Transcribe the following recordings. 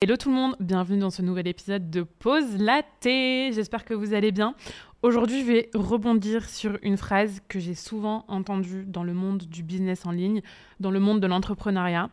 Hello tout le monde, bienvenue dans ce nouvel épisode de Pause Laté. J'espère que vous allez bien. Aujourd'hui, je vais rebondir sur une phrase que j'ai souvent entendue dans le monde du business en ligne, dans le monde de l'entrepreneuriat.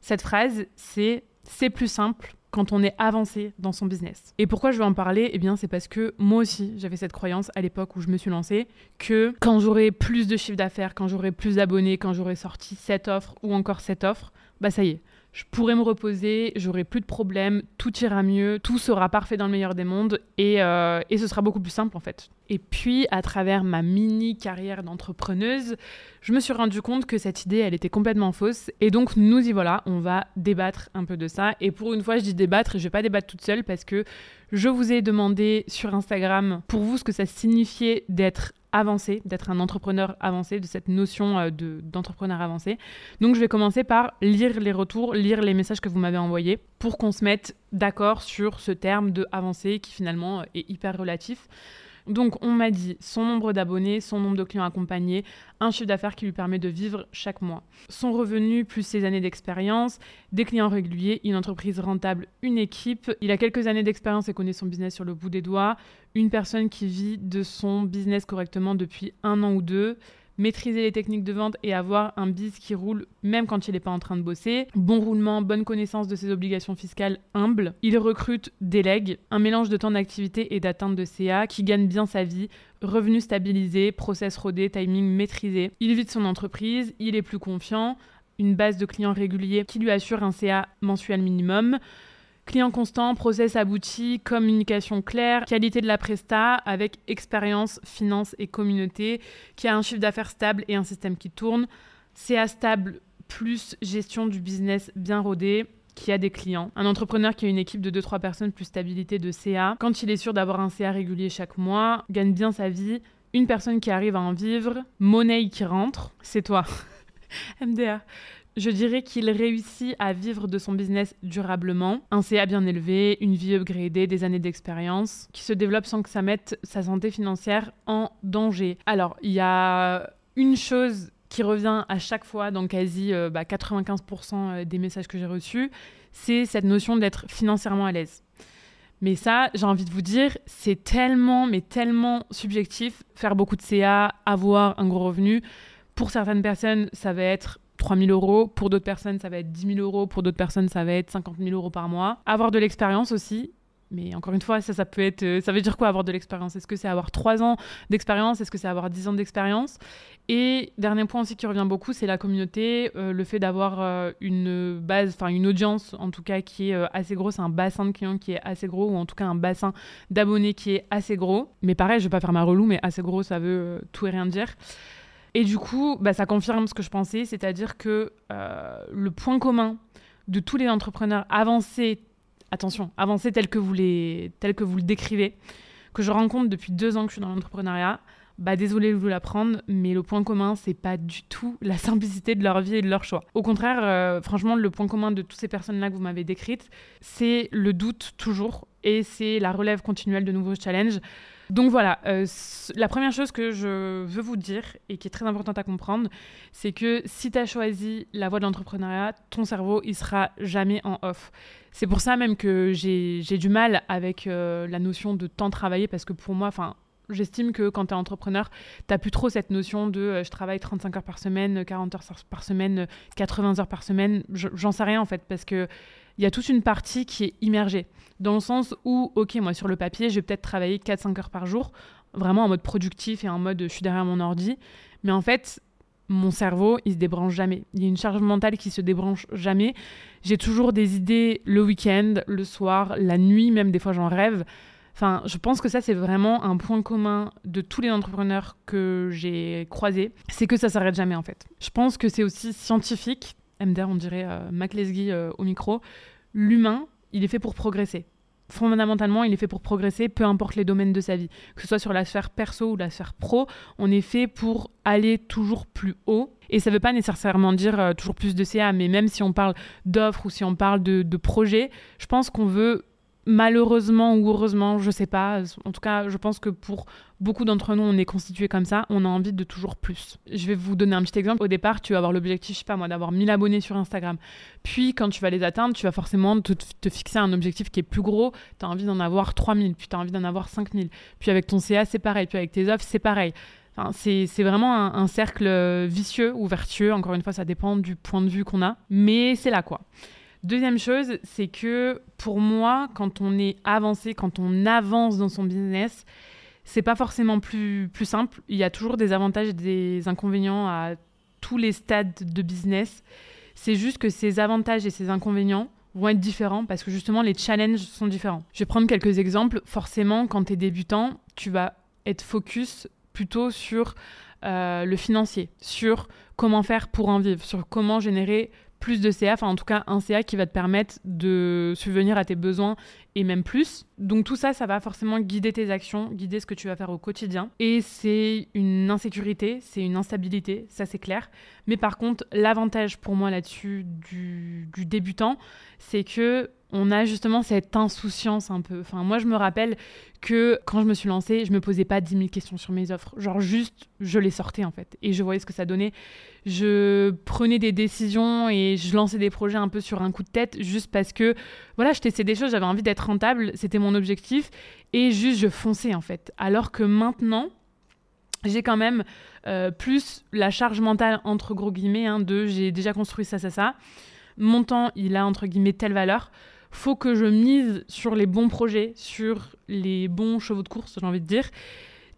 Cette phrase, c'est c'est plus simple quand on est avancé dans son business. Et pourquoi je veux en parler? Eh bien, c'est parce que moi aussi, j'avais cette croyance à l'époque où je me suis lancée que quand j'aurai plus de chiffre d'affaires, quand j'aurai plus d'abonnés, quand j'aurai sorti cette offre ou encore cette offre, bah ça y est, je pourrai me reposer, j'aurai plus de problèmes, tout ira mieux, tout sera parfait dans le meilleur des mondes et, euh, et, ce sera beaucoup plus simple en fait. Et puis, à travers ma mini carrière d'entrepreneuse, je me suis rendu compte que cette idée, elle était complètement fausse. Et donc, nous y voilà, on va débattre un peu de ça. Et pour une fois, je dis débattre et je vais pas débattre toute seule parce que je vous ai demandé sur Instagram pour vous ce que ça signifiait d'être avancé, d'être un entrepreneur avancé, de cette notion euh, de, d'entrepreneur avancé. Donc je vais commencer par lire les retours, lire les messages que vous m'avez envoyés pour qu'on se mette d'accord sur ce terme de avancé qui finalement est hyper relatif. Donc on m'a dit son nombre d'abonnés, son nombre de clients accompagnés, un chiffre d'affaires qui lui permet de vivre chaque mois. Son revenu plus ses années d'expérience, des clients réguliers, une entreprise rentable, une équipe. Il a quelques années d'expérience et connaît son business sur le bout des doigts. Une personne qui vit de son business correctement depuis un an ou deux maîtriser les techniques de vente et avoir un biz qui roule même quand il n'est pas en train de bosser. Bon roulement, bonne connaissance de ses obligations fiscales, humble. Il recrute, délègue, un mélange de temps d'activité et d'atteinte de CA qui gagne bien sa vie, revenus stabilisés, process rodé, timing maîtrisé. Il vit de son entreprise, il est plus confiant, une base de clients réguliers qui lui assure un CA mensuel minimum. Client constant, process abouti, communication claire, qualité de la presta avec expérience, finance et communauté, qui a un chiffre d'affaires stable et un système qui tourne. CA stable plus gestion du business bien rodé, qui a des clients. Un entrepreneur qui a une équipe de 2-3 personnes plus stabilité de CA. Quand il est sûr d'avoir un CA régulier chaque mois, gagne bien sa vie. Une personne qui arrive à en vivre, monnaie qui rentre, c'est toi. MDA. Je dirais qu'il réussit à vivre de son business durablement, un CA bien élevé, une vie upgradée, des années d'expérience, qui se développe sans que ça mette sa santé financière en danger. Alors, il y a une chose qui revient à chaque fois dans quasi 95% bah, euh, des messages que j'ai reçus, c'est cette notion d'être financièrement à l'aise. Mais ça, j'ai envie de vous dire, c'est tellement, mais tellement subjectif. Faire beaucoup de CA, avoir un gros revenu, pour certaines personnes, ça va être 3 000 euros. Pour d'autres personnes, ça va être 10 000 euros. Pour d'autres personnes, ça va être 50 000 euros par mois. Avoir de l'expérience aussi. Mais encore une fois, ça, ça peut être. Euh, ça veut dire quoi avoir de l'expérience? Est-ce que c'est avoir 3 ans d'expérience? Est-ce que c'est avoir 10 ans d'expérience? Et dernier point aussi qui revient beaucoup, c'est la communauté, euh, le fait d'avoir euh, une base, enfin une audience en tout cas qui est assez grosse, un bassin de clients qui est assez gros, ou en tout cas un bassin d'abonnés qui est assez gros. Mais pareil, je vais pas faire ma relou, mais assez gros, ça veut tout et rien dire. Et du coup, bah, ça confirme ce que je pensais, c'est-à-dire que euh, le point commun de tous les entrepreneurs avancés, attention, avancés tels que vous, les, tels que vous le décrivez, que je rencontre depuis deux ans que je suis dans l'entrepreneuriat, bah désolé de vous l'apprendre, mais le point commun, c'est pas du tout la simplicité de leur vie et de leur choix. Au contraire, euh, franchement, le point commun de toutes ces personnes-là que vous m'avez décrites, c'est le doute toujours et c'est la relève continuelle de nouveaux challenges. Donc voilà, euh, la première chose que je veux vous dire et qui est très importante à comprendre, c'est que si tu as choisi la voie de l'entrepreneuriat, ton cerveau, il sera jamais en off. C'est pour ça même que j'ai du mal avec euh, la notion de temps travaillé parce que pour moi, enfin, j'estime que quand tu es entrepreneur, tu plus trop cette notion de euh, je travaille 35 heures par semaine, 40 heures par semaine, 80 heures par semaine. J'en sais rien en fait parce que il y a toute une partie qui est immergée. Dans le sens où, ok, moi sur le papier, je vais peut-être travailler 4-5 heures par jour, vraiment en mode productif et en mode je suis derrière mon ordi. Mais en fait, mon cerveau, il se débranche jamais. Il y a une charge mentale qui se débranche jamais. J'ai toujours des idées le week-end, le soir, la nuit, même des fois j'en rêve. Enfin, je pense que ça, c'est vraiment un point commun de tous les entrepreneurs que j'ai croisés. C'est que ça s'arrête jamais, en fait. Je pense que c'est aussi scientifique. MDR, on dirait euh, Mac euh, au micro. L'humain, il est fait pour progresser. Fondamentalement, il est fait pour progresser, peu importe les domaines de sa vie. Que ce soit sur la sphère perso ou la sphère pro, on est fait pour aller toujours plus haut. Et ça ne veut pas nécessairement dire euh, toujours plus de CA, mais même si on parle d'offres ou si on parle de, de projets, je pense qu'on veut malheureusement ou heureusement, je sais pas. En tout cas, je pense que pour beaucoup d'entre nous, on est constitué comme ça. On a envie de toujours plus. Je vais vous donner un petit exemple. Au départ, tu vas avoir l'objectif, je sais pas moi, d'avoir 1000 abonnés sur Instagram. Puis, quand tu vas les atteindre, tu vas forcément te, fixer un objectif qui est plus gros. Tu as envie d'en avoir 3000, puis tu as envie d'en avoir 5000. Puis avec ton CA, c'est pareil. Puis avec tes offres, c'est pareil. Enfin, c'est vraiment un, un cercle vicieux ou vertueux. Encore une fois, ça dépend du point de vue qu'on a. Mais c'est là, quoi. Deuxième chose, c'est que pour moi, quand on est avancé, quand on avance dans son business, c'est pas forcément plus, plus simple. Il y a toujours des avantages et des inconvénients à tous les stades de business. C'est juste que ces avantages et ces inconvénients vont être différents parce que justement les challenges sont différents. Je vais prendre quelques exemples. Forcément, quand tu es débutant, tu vas être focus plutôt sur euh, le financier, sur comment faire pour en vivre, sur comment générer plus de CA, enfin en tout cas un CA qui va te permettre de subvenir à tes besoins et même plus. Donc tout ça, ça va forcément guider tes actions, guider ce que tu vas faire au quotidien. Et c'est une insécurité, c'est une instabilité, ça c'est clair. Mais par contre, l'avantage pour moi là-dessus du, du débutant, c'est que on a justement cette insouciance un peu. Enfin, moi, je me rappelle que quand je me suis lancée, je me posais pas 10 000 questions sur mes offres. Genre, juste, je les sortais en fait. Et je voyais ce que ça donnait. Je prenais des décisions et je lançais des projets un peu sur un coup de tête, juste parce que, voilà, je testais des choses, j'avais envie d'être rentable, c'était mon objectif. Et juste, je fonçais en fait. Alors que maintenant, j'ai quand même euh, plus la charge mentale, entre gros guillemets, hein, de j'ai déjà construit ça, ça, ça. Mon temps, il a, entre guillemets, telle valeur faut que je mise sur les bons projets, sur les bons chevaux de course, j'ai envie de dire.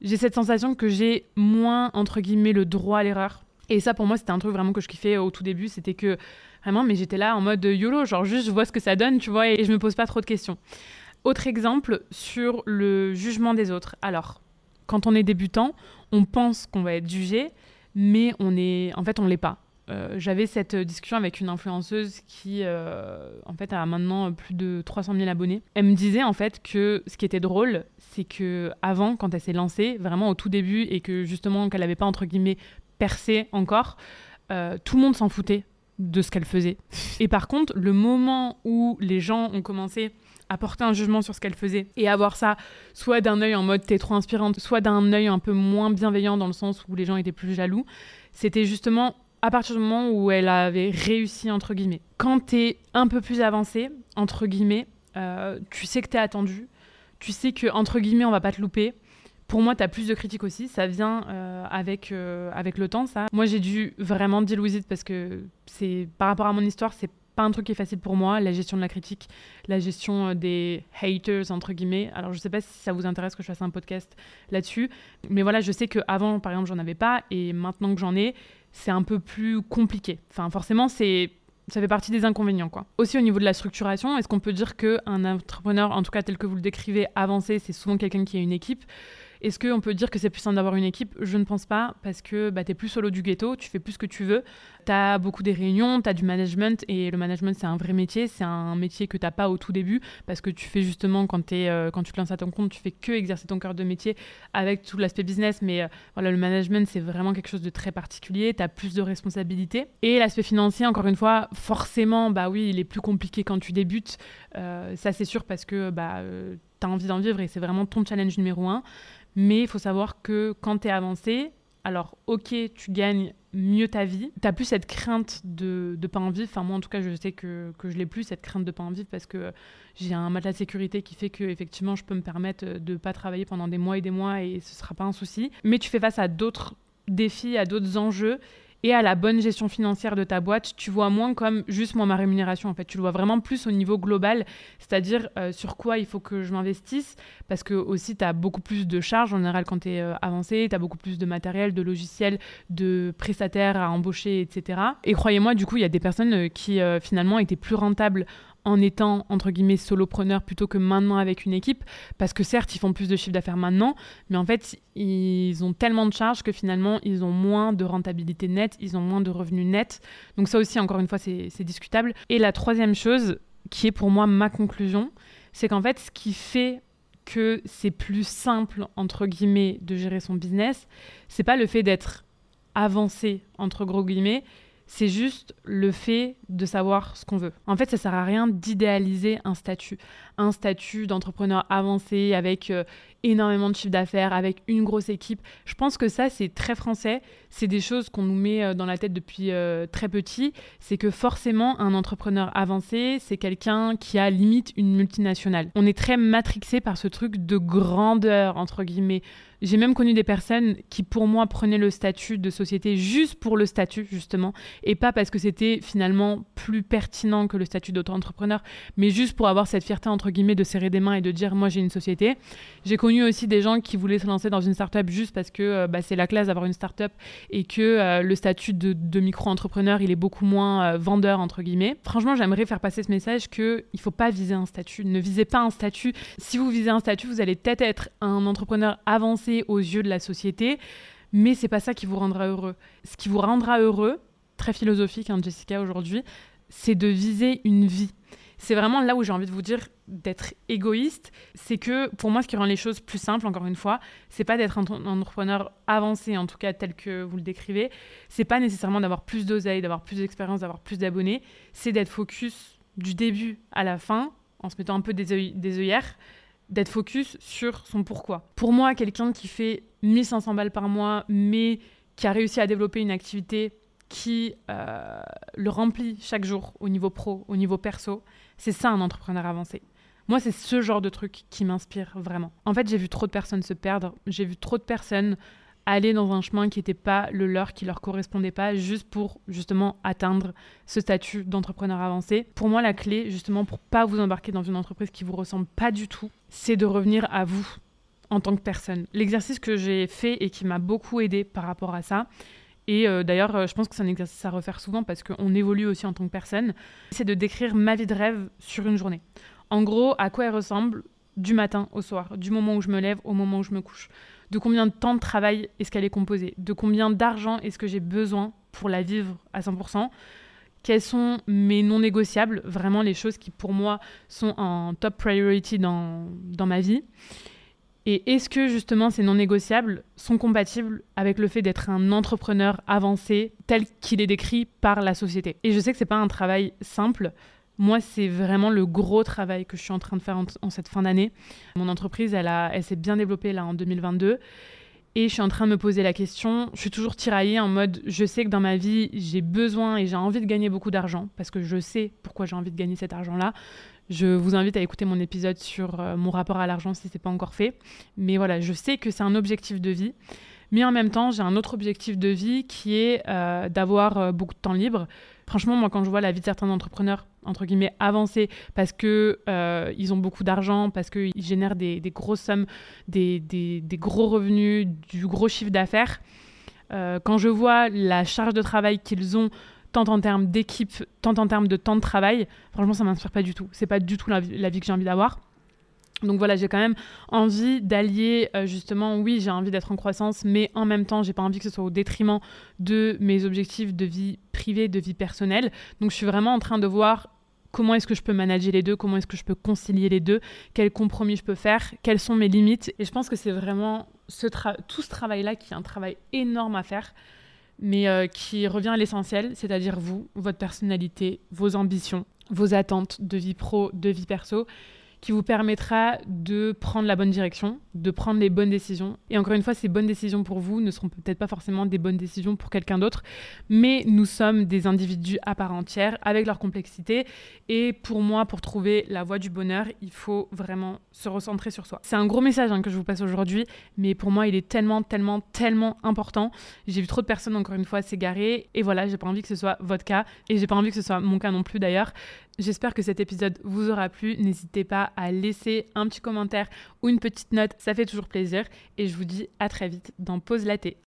J'ai cette sensation que j'ai moins, entre guillemets, le droit à l'erreur. Et ça, pour moi, c'était un truc vraiment que je kiffais au tout début. C'était que, vraiment, mais j'étais là en mode YOLO, genre juste, je vois ce que ça donne, tu vois, et je me pose pas trop de questions. Autre exemple sur le jugement des autres. Alors, quand on est débutant, on pense qu'on va être jugé, mais on est, en fait, on l'est pas. Euh, j'avais cette discussion avec une influenceuse qui, euh, en fait, a maintenant plus de 300 000 abonnés. Elle me disait, en fait, que ce qui était drôle, c'est que avant, quand elle s'est lancée, vraiment au tout début, et que justement, qu'elle n'avait pas, entre guillemets, percé encore, euh, tout le monde s'en foutait de ce qu'elle faisait. Et par contre, le moment où les gens ont commencé à porter un jugement sur ce qu'elle faisait et avoir ça soit d'un œil en mode t'es trop inspirante, soit d'un œil un peu moins bienveillant dans le sens où les gens étaient plus jaloux, c'était justement à partir du moment où elle avait réussi, entre guillemets. Quand tu es un peu plus avancé, entre guillemets, euh, tu sais que tu es attendu, tu sais que, entre guillemets, on va pas te louper. Pour moi, tu as plus de critiques aussi. Ça vient euh, avec, euh, avec le temps, ça. Moi, j'ai dû vraiment deal with it parce que c'est par rapport à mon histoire, c'est pas un truc qui est facile pour moi, la gestion de la critique, la gestion des haters, entre guillemets. Alors, je sais pas si ça vous intéresse que je fasse un podcast là-dessus, mais voilà, je sais qu'avant, par exemple, j'en avais pas, et maintenant que j'en ai, c'est un peu plus compliqué. Enfin, forcément, c'est ça fait partie des inconvénients. Quoi. Aussi au niveau de la structuration, est-ce qu'on peut dire qu'un entrepreneur, en tout cas tel que vous le décrivez, avancé, c'est souvent quelqu'un qui a une équipe est-ce qu'on peut dire que c'est plus simple d'avoir une équipe? Je ne pense pas, parce que bah, tu es plus solo du ghetto, tu fais plus ce que tu veux, tu as beaucoup des réunions, tu as du management, et le management c'est un vrai métier, c'est un métier que tu n'as pas au tout début, parce que tu fais justement, quand, es, euh, quand tu te lances à ton compte, tu fais que exercer ton cœur de métier avec tout l'aspect business, mais euh, voilà, le management c'est vraiment quelque chose de très particulier, tu as plus de responsabilités. Et l'aspect financier, encore une fois, forcément, bah oui, il est plus compliqué quand tu débutes, euh, ça c'est sûr, parce que bah, tu as envie d'en vivre et c'est vraiment ton challenge numéro un. Mais il faut savoir que quand tu es avancé, alors ok, tu gagnes mieux ta vie. Tu plus cette crainte de ne pas en vivre. Enfin, moi, en tout cas, je sais que, que je l'ai plus, cette crainte de pas en vivre, parce que j'ai un matelas de sécurité qui fait que effectivement, je peux me permettre de ne pas travailler pendant des mois et des mois et ce sera pas un souci. Mais tu fais face à d'autres défis, à d'autres enjeux et à la bonne gestion financière de ta boîte, tu vois moins comme juste moi ma rémunération en fait, tu le vois vraiment plus au niveau global, c'est-à-dire euh, sur quoi il faut que je m'investisse? Parce que aussi tu as beaucoup plus de charges en général quand tu es euh, avancé, tu as beaucoup plus de matériel, de logiciels, de prestataires à embaucher, etc. Et croyez-moi, du coup, il y a des personnes euh, qui finalement étaient plus rentables en étant entre guillemets solopreneur plutôt que maintenant avec une équipe parce que certes ils font plus de chiffre d'affaires maintenant mais en fait ils ont tellement de charges que finalement ils ont moins de rentabilité nette ils ont moins de revenus nets. Donc ça aussi encore une fois c'est discutable. Et la troisième chose qui est pour moi ma conclusion c'est qu'en fait ce qui fait que c'est plus simple entre guillemets de gérer son business c'est pas le fait d'être avancé entre gros guillemets c'est juste le fait de savoir ce qu'on veut. En fait, ça sert à rien d'idéaliser un statut. Un statut d'entrepreneur avancé avec euh, énormément de chiffre d'affaires, avec une grosse équipe. Je pense que ça, c'est très français. C'est des choses qu'on nous met euh, dans la tête depuis euh, très petit. C'est que forcément, un entrepreneur avancé, c'est quelqu'un qui a limite une multinationale. On est très matrixé par ce truc de grandeur, entre guillemets. J'ai même connu des personnes qui, pour moi, prenaient le statut de société juste pour le statut, justement, et pas parce que c'était finalement plus pertinent que le statut d'auto-entrepreneur, mais juste pour avoir cette fierté, entre guillemets, de serrer des mains et de dire, moi, j'ai une société. J'ai connu aussi des gens qui voulaient se lancer dans une start-up juste parce que euh, bah, c'est la classe d'avoir une start-up et que euh, le statut de, micro-entrepreneur, il est beaucoup moins euh, vendeur, entre guillemets. Franchement, j'aimerais faire passer ce message qu'il ne faut pas viser un statut. Ne visez pas un statut. Si vous visez un statut, vous allez peut-être être un entrepreneur avancé aux yeux de la société, mais c'est pas ça qui vous rendra heureux. Ce qui vous rendra heureux, très philosophique, hein, Jessica, aujourd'hui, c'est de viser une vie. C'est vraiment là où j'ai envie de vous dire d'être égoïste. C'est que pour moi, ce qui rend les choses plus simples, encore une fois, c'est pas d'être un, entrepreneur avancé, en tout cas tel que vous le décrivez. C'est pas nécessairement d'avoir plus d'oseille, d'avoir plus d'expérience, d'avoir plus d'abonnés. C'est d'être focus du début à la fin, en se mettant un peu des, des œillères, d'être focus sur son pourquoi. Pour moi, quelqu'un qui fait 1500 balles par mois, mais qui a réussi à développer une activité qui euh, le remplit chaque jour au niveau pro, au niveau perso, c'est ça un entrepreneur avancé. Moi, c'est ce genre de truc qui m'inspire vraiment. En fait, j'ai vu trop de personnes se perdre, j'ai vu trop de personnes aller dans un chemin qui n'était pas le leur, qui leur correspondait pas, juste pour justement atteindre ce statut d'entrepreneur avancé. Pour moi, la clé, justement, pour pas vous embarquer dans une entreprise qui vous ressemble pas du tout, c'est de revenir à vous en tant que personne. L'exercice que j'ai fait et qui m'a beaucoup aidé par rapport à ça, et euh, d'ailleurs, euh, je pense que c'est un exercice à refaire souvent parce qu'on évolue aussi en tant que personne, c'est de décrire ma vie de rêve sur une journée. En gros, à quoi elle ressemble du matin au soir, du moment où je me lève au moment où je me couche de combien de temps de travail est-ce qu'elle est composée, de combien d'argent est-ce que j'ai besoin pour la vivre à 100%, quels sont mes non négociables, vraiment les choses qui pour moi sont en top priority dans, dans ma vie. Et est-ce que justement ces non négociables sont compatibles avec le fait d'être un entrepreneur avancé tel qu'il est décrit par la société? Et je sais que c'est pas un travail simple, moi, c'est vraiment le gros travail que je suis en train de faire en, cette fin d'année. Mon entreprise, elle, elle s'est bien développée là en 2022. Et je suis en train de me poser la question, je suis toujours tiraillée en mode, je sais que dans ma vie, j'ai besoin et j'ai envie de gagner beaucoup d'argent, parce que je sais pourquoi j'ai envie de gagner cet argent-là. Je vous invite à écouter mon épisode sur euh, mon rapport à l'argent si ce n'est pas encore fait. Mais voilà, je sais que c'est un objectif de vie. Mais en même temps, j'ai un autre objectif de vie qui est euh, d'avoir euh, beaucoup de temps libre. Franchement, moi, quand je vois la vie de certains entrepreneurs, entre guillemets, avancés, parce qu'ils euh, ont beaucoup d'argent, parce qu'ils génèrent des, grosses sommes, des, gros revenus, du gros chiffre d'affaires, quand je vois la charge de travail qu'ils ont, tant en termes d'équipe, tant en termes de temps de travail, franchement, ça m'inspire pas du tout. C'est pas du tout la vie que j'ai envie d'avoir. Donc voilà, j'ai quand même envie d'allier euh, justement, oui, j'ai envie d'être en croissance, mais en même temps, j'ai pas envie que ce soit au détriment de mes objectifs de vie privée, de vie personnelle. Donc je suis vraiment en train de voir comment est-ce que je peux manager les deux, comment est-ce que je peux concilier les deux, quels compromis je peux faire, quelles sont mes limites. Et je pense que c'est vraiment tout ce travail-là qui est un travail énorme à faire, mais euh, qui revient à l'essentiel, c'est-à-dire vous, votre personnalité, vos ambitions, vos attentes de vie pro, de vie perso qui vous permettra de prendre la bonne direction, de prendre les bonnes décisions. Et encore une fois, ces bonnes décisions pour vous ne seront peut-être pas forcément des bonnes décisions pour quelqu'un d'autre, mais nous sommes des individus à part entière avec leur complexité. Et pour moi, pour trouver la voie du bonheur, il faut vraiment se recentrer sur soi. C'est un gros message hein, que je vous passe aujourd'hui, mais pour moi, il est tellement, tellement, tellement important. J'ai vu trop de personnes, encore une fois, s'égarer. Et voilà, j'ai pas envie que ce soit votre cas. Et j'ai pas envie que ce soit mon cas non plus d'ailleurs. J'espère que cet épisode vous aura plu. N'hésitez pas à laisser un petit commentaire ou une petite note, ça fait toujours plaisir. Et je vous dis à très vite dans Pause Laté.